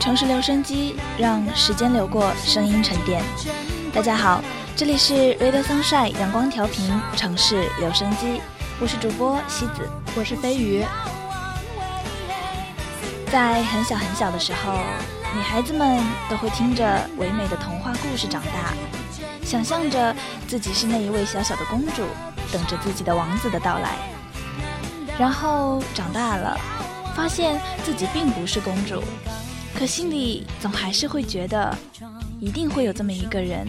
城市留声机，让时间流过，声音沉淀。大家好，这里是 Radio Sunshine 阳光调频城市留声机，我是主播西子，我是飞鱼。在很小很小的时候，女孩子们都会听着唯美的童话故事长大，想象着自己是那一位小小的公主，等着自己的王子的到来。然后长大了，发现自己并不是公主，可心里总还是会觉得，一定会有这么一个人，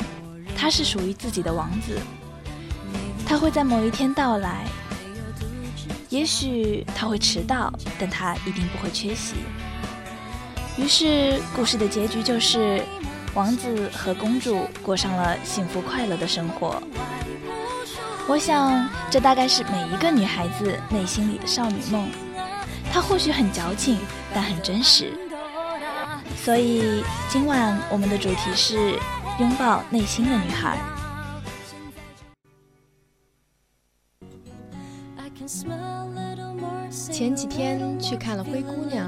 他是属于自己的王子，他会在某一天到来，也许他会迟到，但他一定不会缺席。于是，故事的结局就是，王子和公主过上了幸福快乐的生活。我想，这大概是每一个女孩子内心里的少女梦。她或许很矫情，但很真实。所以，今晚我们的主题是拥抱内心的女孩。前几天去看了《灰姑娘》，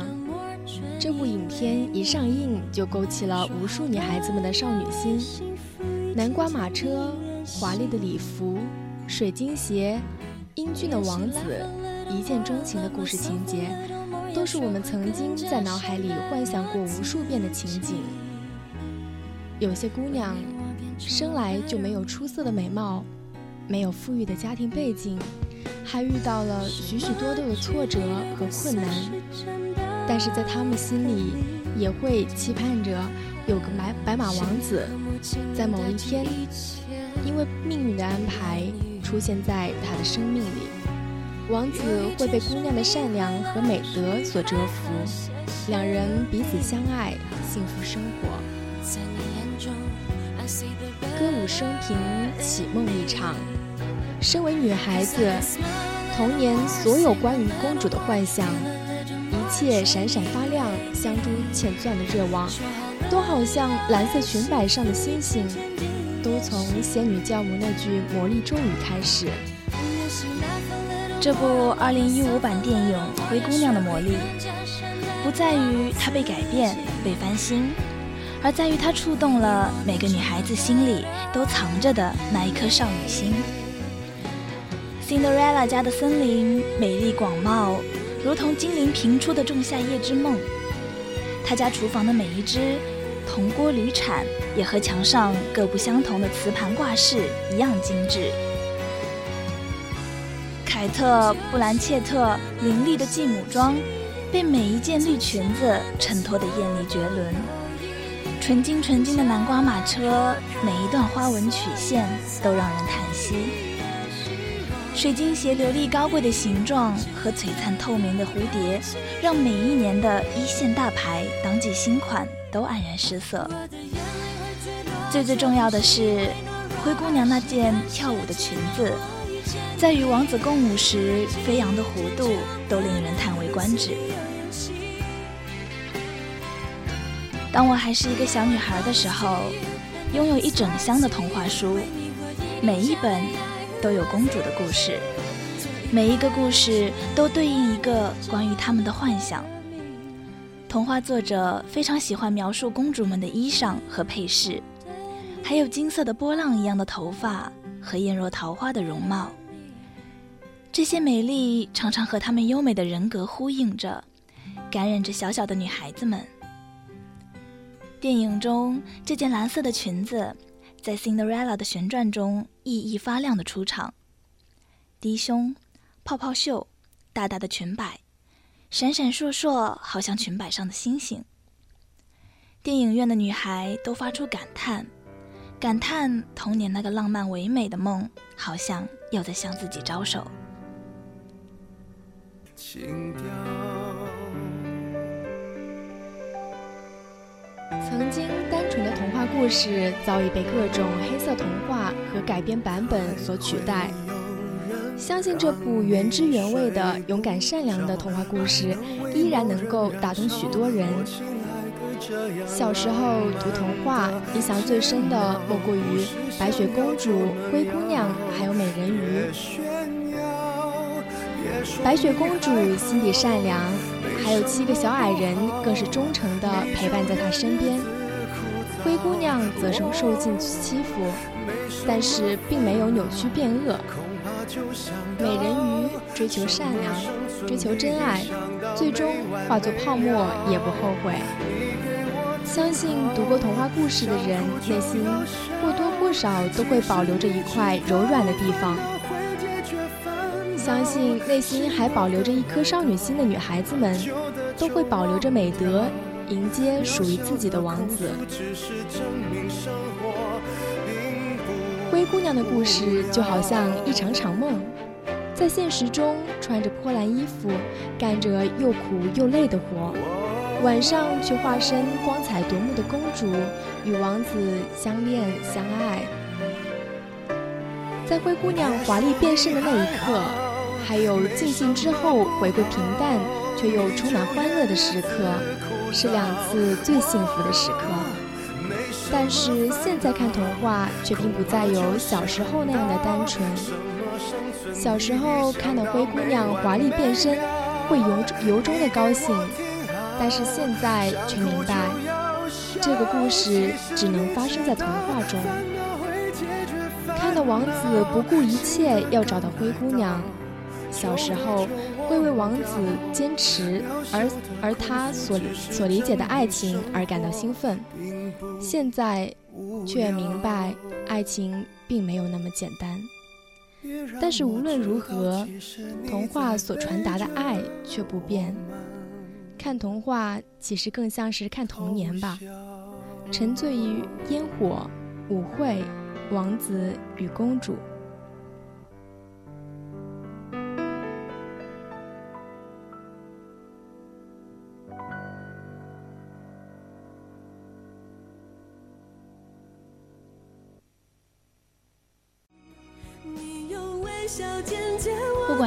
这部影片一上映就勾起了无数女孩子们的少女心。南瓜马车，华丽的礼服。水晶鞋，英俊的王子，一见钟情的故事情节，都是我们曾经在脑海里幻想过无数遍的情景。有些姑娘生来就没有出色的美貌，没有富裕的家庭背景，还遇到了许许多多的挫折和困难，但是在她们心里也会期盼着有个白白马王子，在某一天，因为命运的安排。出现在他的生命里，王子会被姑娘的善良和美德所折服，两人彼此相爱，幸福生活。歌舞升平，启梦一场。身为女孩子，童年所有关于公主的幻想，一切闪闪发亮、镶珠嵌钻的热望，都好像蓝色裙摆上的星星。都从仙女教母那句魔力咒语开始。这部2015版电影《灰姑娘》的魔力，不在于它被改变、被翻新，而在于它触动了每个女孩子心里都藏着的那一颗少女心。Cinderella 家的森林美丽广袤，如同精灵频出的仲夏夜之梦。她家厨房的每一只。铜锅铝铲也和墙上各不相同的瓷盘挂饰一样精致。凯特·布兰切特凌厉的继母装，被每一件绿裙子衬托得艳丽绝伦。纯金纯金的南瓜马车，每一段花纹曲线都让人叹息。水晶鞋流丽高贵的形状和璀璨透明的蝴蝶，让每一年的一线大牌当季新款。都黯然失色。最最重要的是，灰姑娘那件跳舞的裙子，在与王子共舞时飞扬的弧度，都令人叹为观止。当我还是一个小女孩的时候，拥有一整箱的童话书，每一本都有公主的故事，每一个故事都对应一个关于他们的幻想。童话作者非常喜欢描述公主们的衣裳和配饰，还有金色的波浪一样的头发和艳若桃花的容貌。这些美丽常常和她们优美的人格呼应着，感染着小小的女孩子们。电影中这件蓝色的裙子，在 Cinderella 的旋转中熠熠发亮的出场，低胸、泡泡袖、大大的裙摆。闪闪烁烁，好像裙摆上的星星。电影院的女孩都发出感叹，感叹童年那个浪漫唯美的梦，好像又在向自己招手。曾经单纯的童话故事，早已被各种黑色童话和改编版本所取代。相信这部原汁原味的勇敢善良的童话故事，依然能够打动许多人。小时候读童话，印象最深的莫过于白雪公主、灰姑娘，还有美人鱼。白雪公主心地善良，还有七个小矮人更是忠诚地陪伴在她身边。灰姑娘则是受尽欺负，但是并没有扭曲变恶。美人鱼追求善良，追求真爱，最终化作泡沫也不后悔。相信读过童话故事的人，内心或多或少都会保留着一块柔软的地方。相信内心还保留着一颗少女心的女孩子们，都会保留着美德，迎接属于自己的王子。灰姑娘的故事就好像一场场梦，在现实中穿着破烂衣服，干着又苦又累的活，晚上却化身光彩夺目的公主，与王子相恋相爱。在灰姑娘华丽变身的那一刻，还有尽兴之后回归平淡却又充满欢乐的时刻，是两次最幸福的时刻。但是现在看童话，却并不再有小时候那样的单纯。小时候看到灰姑娘华丽变身，会由由衷的高兴；但是现在却明白，这个故事只能发生在童话中。看到王子不顾一切要找到灰姑娘。小时候会为王子坚持而而他所所理解的爱情而感到兴奋，现在却明白爱情并没有那么简单。但是无论如何，童话所传达的爱却不变。看童话其实更像是看童年吧，沉醉于烟火、舞会、王子与公主。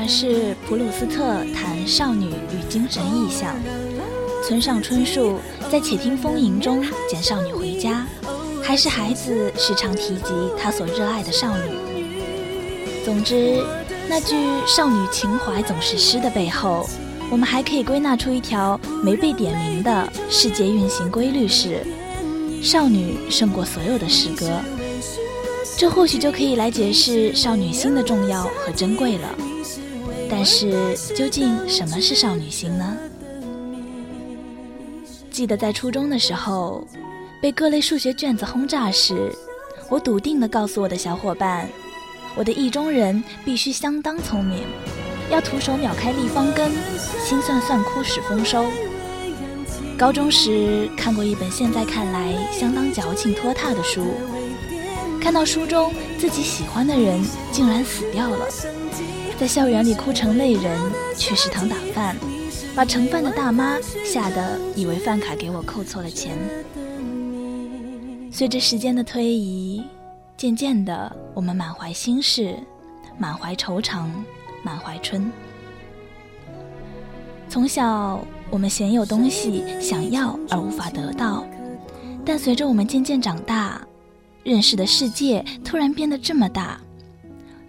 是普鲁斯特谈少女与精神意象，村上春树在《且听风吟》中捡少女回家，还是孩子时常提及他所热爱的少女。总之，那句“少女情怀总是诗”的背后，我们还可以归纳出一条没被点名的世界运行规律：是少女胜过所有的诗歌。这或许就可以来解释少女心的重要和珍贵了。但是，究竟什么是少女心呢？记得在初中的时候，被各类数学卷子轰炸时，我笃定地告诉我的小伙伴，我的意中人必须相当聪明，要徒手秒开立方根，心算算哭始丰收。高中时看过一本现在看来相当矫情拖沓的书。看到书中自己喜欢的人竟然死掉了，在校园里哭成泪人，去食堂打饭，把盛饭的大妈吓得以为饭卡给我扣错了钱。随着时间的推移，渐渐的，我们满怀心事，满怀惆怅，满怀春。从小，我们鲜有东西想要而无法得到，但随着我们渐渐长大。认识的世界突然变得这么大，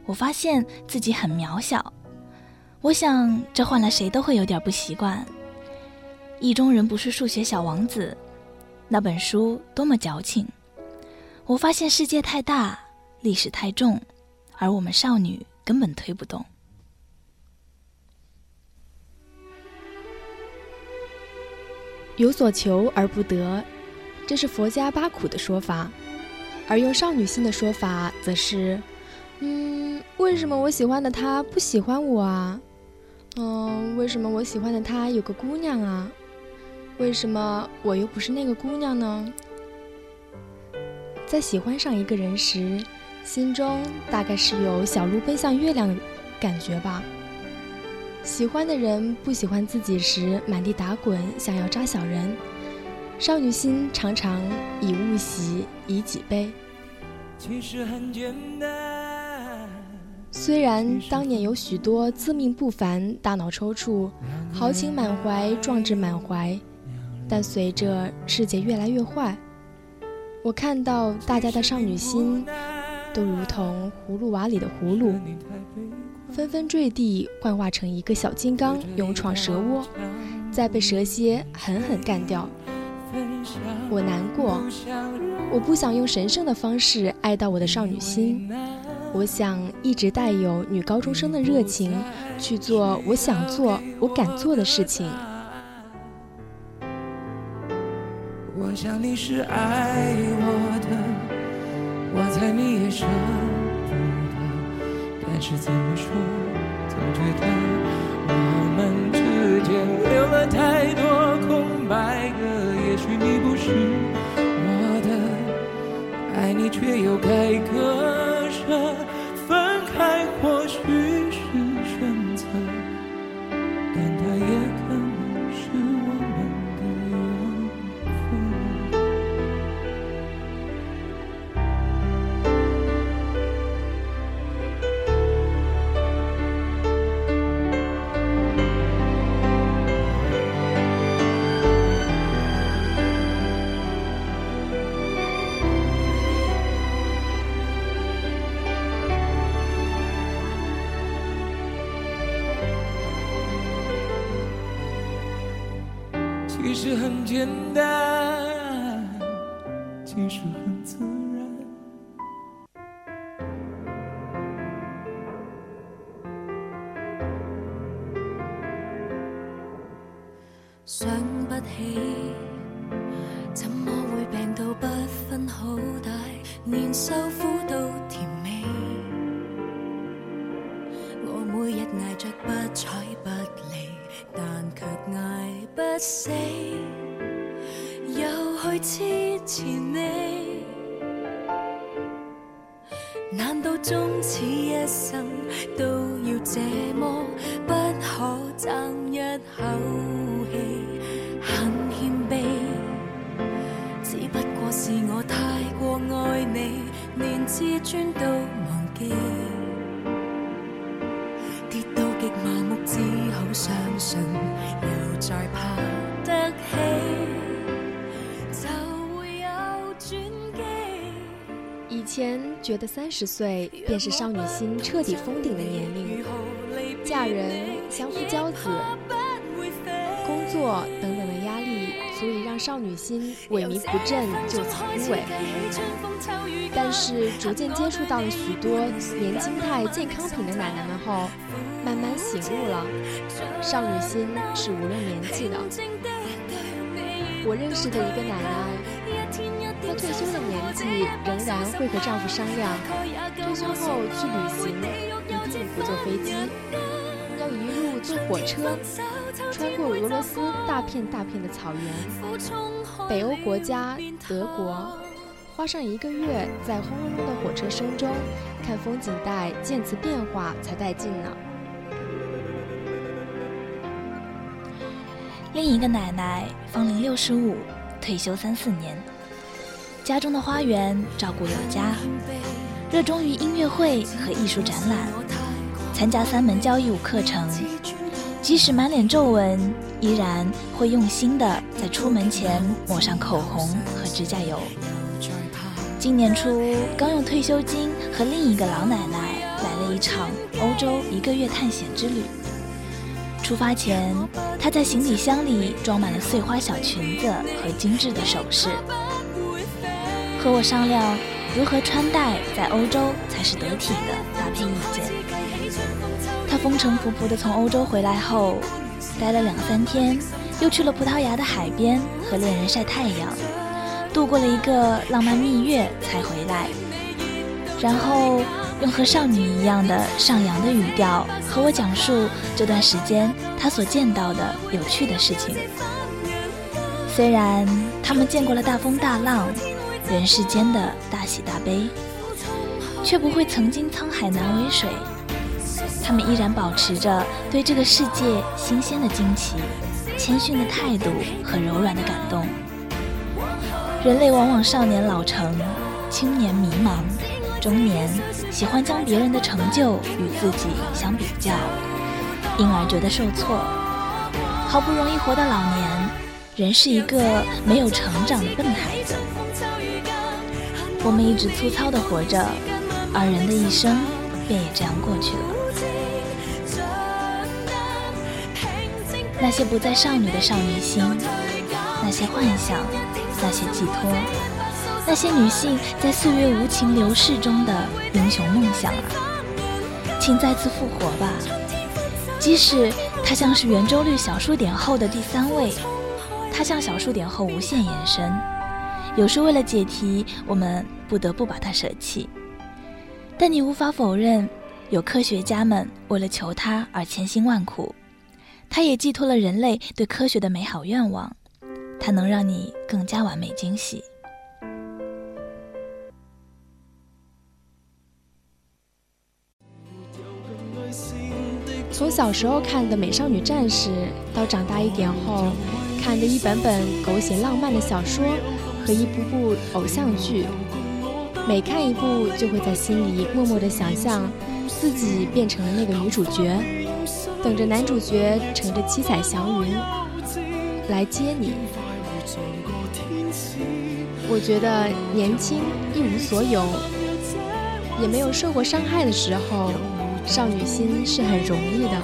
我发现自己很渺小。我想，这换了谁都会有点不习惯。意中人不是数学小王子，那本书多么矫情。我发现世界太大，历史太重，而我们少女根本推不动。有所求而不得，这是佛家八苦的说法。而用少女心的说法，则是，嗯，为什么我喜欢的他不喜欢我啊？嗯，为什么我喜欢的他有个姑娘啊？为什么我又不是那个姑娘呢？在喜欢上一个人时，心中大概是有小鹿奔向月亮的感觉吧。喜欢的人不喜欢自己时，满地打滚，想要扎小人。少女心常常以物喜，以己悲。其实很简单虽然当年有许多自命不凡、大脑抽搐、豪情满怀、壮志满怀，但随着世界越来越坏，我看到大家的少女心都如同葫芦娃里的葫芦，纷纷坠地，幻化成一个小金刚，勇闯蛇窝。再被蛇蝎狠狠干掉。我难过，我不想用神圣的方式爱到我的少女心，我想一直带有女高中生的热情，去做我想做、我敢做的事情。我想你是爱我的，我猜你也舍不得，但是怎么说，总觉得我们之间留了太多空白格。也许你不是我的，爱你却又该割了其实很简单，其实很自然。觉得三十岁便是少女心彻底封顶的年龄，嫁人、相夫教子、工作等等的压力，足以让少女心萎靡不振，就此枯萎。但是逐渐接触到了许多年轻态健康品的奶奶们后，慢慢醒悟了，少女心是无论年纪的。我认识的一个奶奶，她退休的年纪仍然会和丈夫商量，退休后去旅行一定不坐飞机，要一路坐火车，穿过俄罗斯大片大片的草原，北欧国家德国，花上一个月在轰隆隆的火车声中看风景带渐次变化才带劲呢。另一个奶奶芳龄六十五，退休三四年，家中的花园照顾有加，热衷于音乐会和艺术展览，参加三门交谊舞课程，即使满脸皱纹，依然会用心的在出门前抹上口红和指甲油。今年初刚用退休金和另一个老奶奶来了一场欧洲一个月探险之旅。出发前，她在行李箱里装满了碎花小裙子和精致的首饰，和我商量如何穿戴在欧洲才是得体的搭配意见。他风尘仆仆地从欧洲回来后，待了两三天，又去了葡萄牙的海边和恋人晒太阳，度过了一个浪漫蜜月才回来，然后。用和少女一样的上扬的语调和我讲述这段时间他所见到的有趣的事情。虽然他们见过了大风大浪、人世间的大喜大悲，却不会曾经沧海难为水。他们依然保持着对这个世界新鲜的惊奇、谦逊的态度和柔软的感动。人类往往少年老成，青年迷茫。中年喜欢将别人的成就与自己相比较，因而觉得受挫。好不容易活到老年，仍是一个没有成长的笨孩子。我们一直粗糙的活着，而人的一生便也这样过去了。那些不再少女的少女心，那些幻想，那些寄托，那些女性在岁月无情流逝中的英雄梦想啊！请再次复活吧，即使它像是圆周率小数点后的第三位，它向小数点后无限延伸。有时为了解题，我们不得不把它舍弃，但你无法否认，有科学家们为了求它而千辛万苦。它也寄托了人类对科学的美好愿望，它能让你更加完美惊喜。从小时候看的《美少女战士》，到长大一点后看的一本本狗血浪漫的小说和一部部偶像剧，每看一部就会在心里默默的想象自己变成了那个女主角。等着男主角乘着七彩祥云来接你。我觉得年轻一无所有，也没有受过伤害的时候，少女心是很容易的。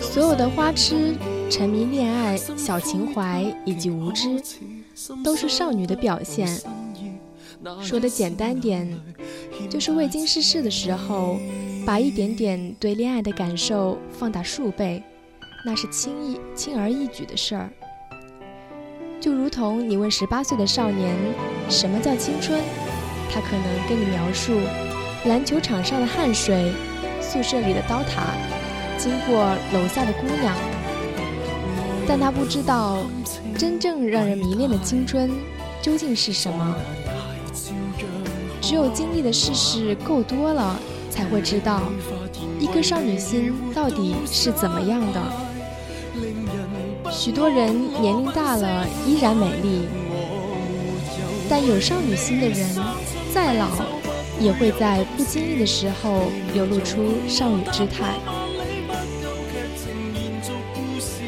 所有的花痴、沉迷恋爱、小情怀以及无知，都是少女的表现。说的简单点，就是未经世事的时候。把一点点对恋爱的感受放大数倍，那是轻易轻而易举的事儿。就如同你问十八岁的少年什么叫青春，他可能跟你描述篮球场上的汗水、宿舍里的刀塔、经过楼下的姑娘，但他不知道真正让人迷恋的青春究竟是什么。只有经历的事事够多了。才会知道一颗少女心到底是怎么样的。许多人年龄大了依然美丽，但有少女心的人再老，也会在不经意的时候流露出少女姿态。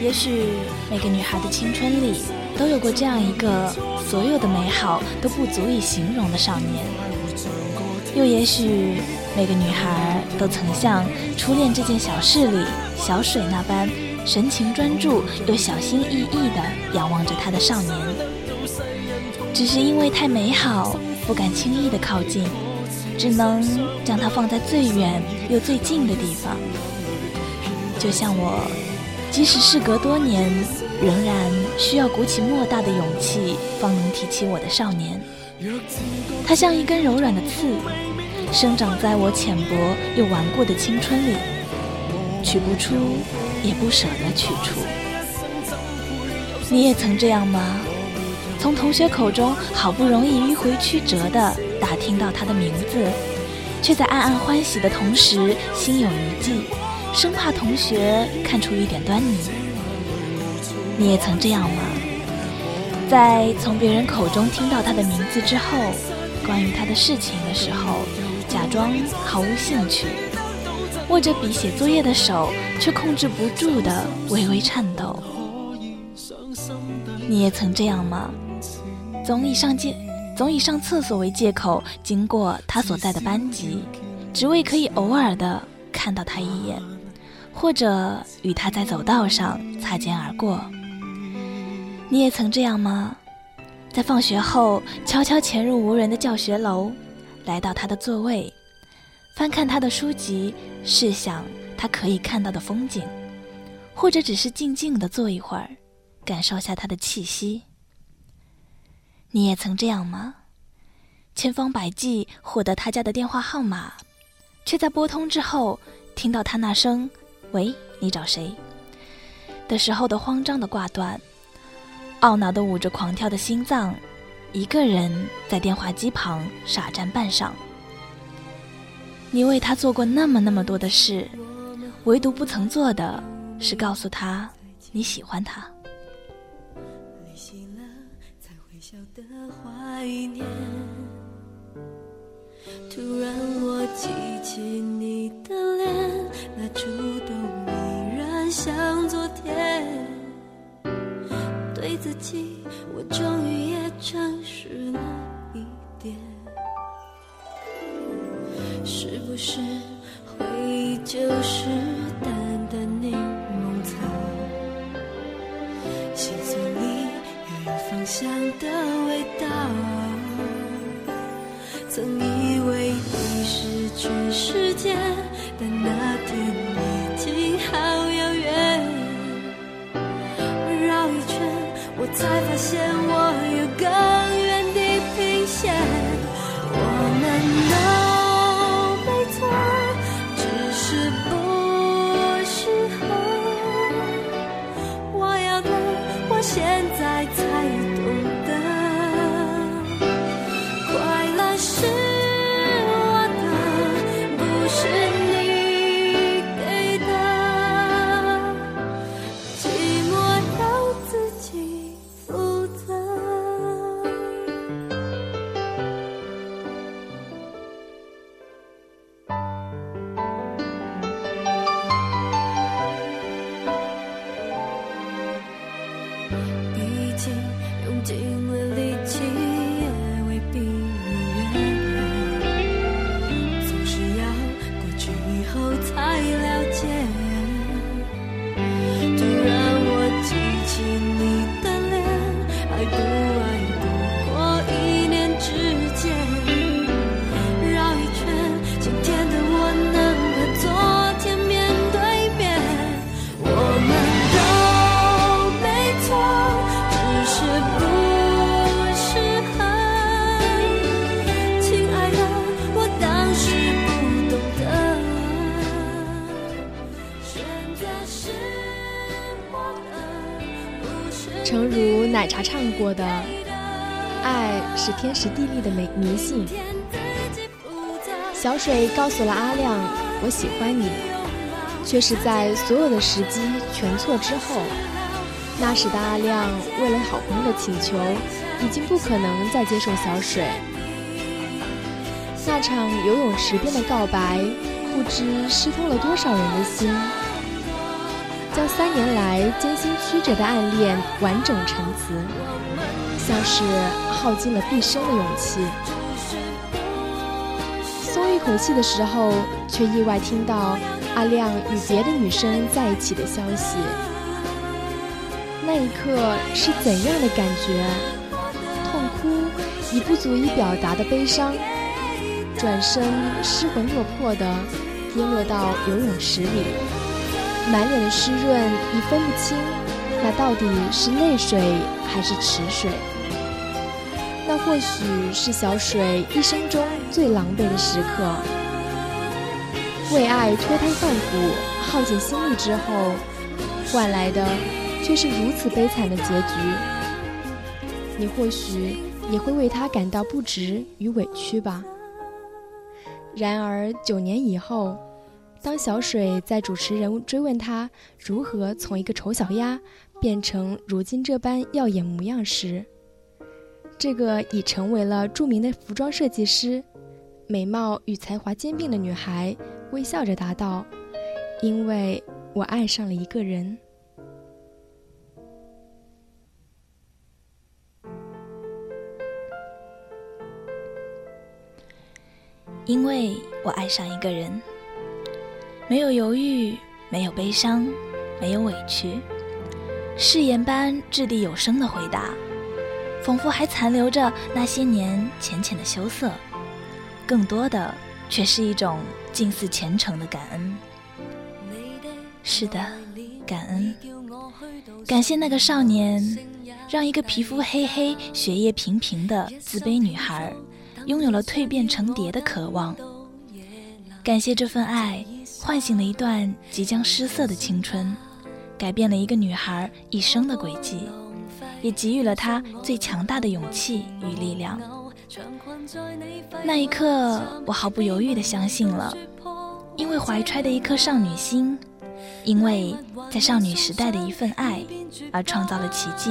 也许每个女孩的青春里都有过这样一个所有的美好都不足以形容的少年，又也许。每个女孩都曾像初恋这件小事里小水那般神情专注又小心翼翼地仰望着他的少年，只是因为太美好，不敢轻易地靠近，只能将它放在最远又最近的地方。就像我，即使事隔多年，仍然需要鼓起莫大的勇气，方能提起我的少年。它像一根柔软的刺。生长在我浅薄又顽固的青春里，取不出，也不舍得取出。你也曾这样吗？从同学口中好不容易迂回曲折地打听到他的名字，却在暗暗欢喜的同时心有余悸，生怕同学看出一点端倪。你也曾这样吗？在从别人口中听到他的名字之后，关于他的事情的时候。假装毫无兴趣，握着笔写作业的手却控制不住的微微颤抖。你也曾这样吗？总以上借，总以上厕所为借口经过他所在的班级，只为可以偶尔的看到他一眼，或者与他在走道上擦肩而过。你也曾这样吗？在放学后悄悄潜入无人的教学楼。来到他的座位，翻看他的书籍，试想他可以看到的风景，或者只是静静的坐一会儿，感受下他的气息。你也曾这样吗？千方百计获得他家的电话号码，却在拨通之后听到他那声“喂，你找谁”的时候的慌张的挂断，懊恼的捂着狂跳的心脏。一个人在电话机旁傻站半晌，你为他做过那么那么多的事，唯独不曾做的是告诉他你喜欢他。突然我记起你的脸，那触像昨天，对自己，我终于也诚实了一点。是不是回忆就是淡淡柠檬草？心碎里又有芳香的味道。曾以为你是全世界，但那天。才发现我诚如奶茶唱过的，爱是天时地利的迷迷信。小水告诉了阿亮：“我喜欢你。”却是在所有的时机全错之后，那时的阿亮为了好朋友的请求，已经不可能再接受小水。那场游泳池边的告白，不知湿透了多少人的心，将三年来艰辛曲折的暗恋完整陈词，像是耗尽了毕生的勇气。松一口气的时候，却意外听到阿亮与别的女生在一起的消息。那一刻是怎样的感觉？痛哭已不足以表达的悲伤，转身失魂落魄的跌落到游泳池里，满脸的湿润已分不清，那到底是泪水还是池水？那或许是小水一生中最狼狈的时刻。为爱脱胎换骨，耗尽心力之后，换来的却是如此悲惨的结局。你或许也会为他感到不值与委屈吧。然而九年以后，当小水在主持人追问他如何从一个丑小鸭变成如今这般耀眼模样时，这个已成为了著名的服装设计师、美貌与才华兼并的女孩，微笑着答道：“因为我爱上了一个人。”因为我爱上一个人，没有犹豫，没有悲伤，没有委屈，誓言般掷地有声的回答，仿佛还残留着那些年浅浅的羞涩，更多的却是一种近似虔诚的感恩。是的，感恩，感谢那个少年，让一个皮肤黑黑、血液平平的自卑女孩。拥有了蜕变成蝶的渴望。感谢这份爱，唤醒了一段即将失色的青春，改变了一个女孩一生的轨迹，也给予了她最强大的勇气与力量。那一刻，我毫不犹豫地相信了，因为怀揣的一颗少女心，因为在少女时代的一份爱，而创造了奇迹。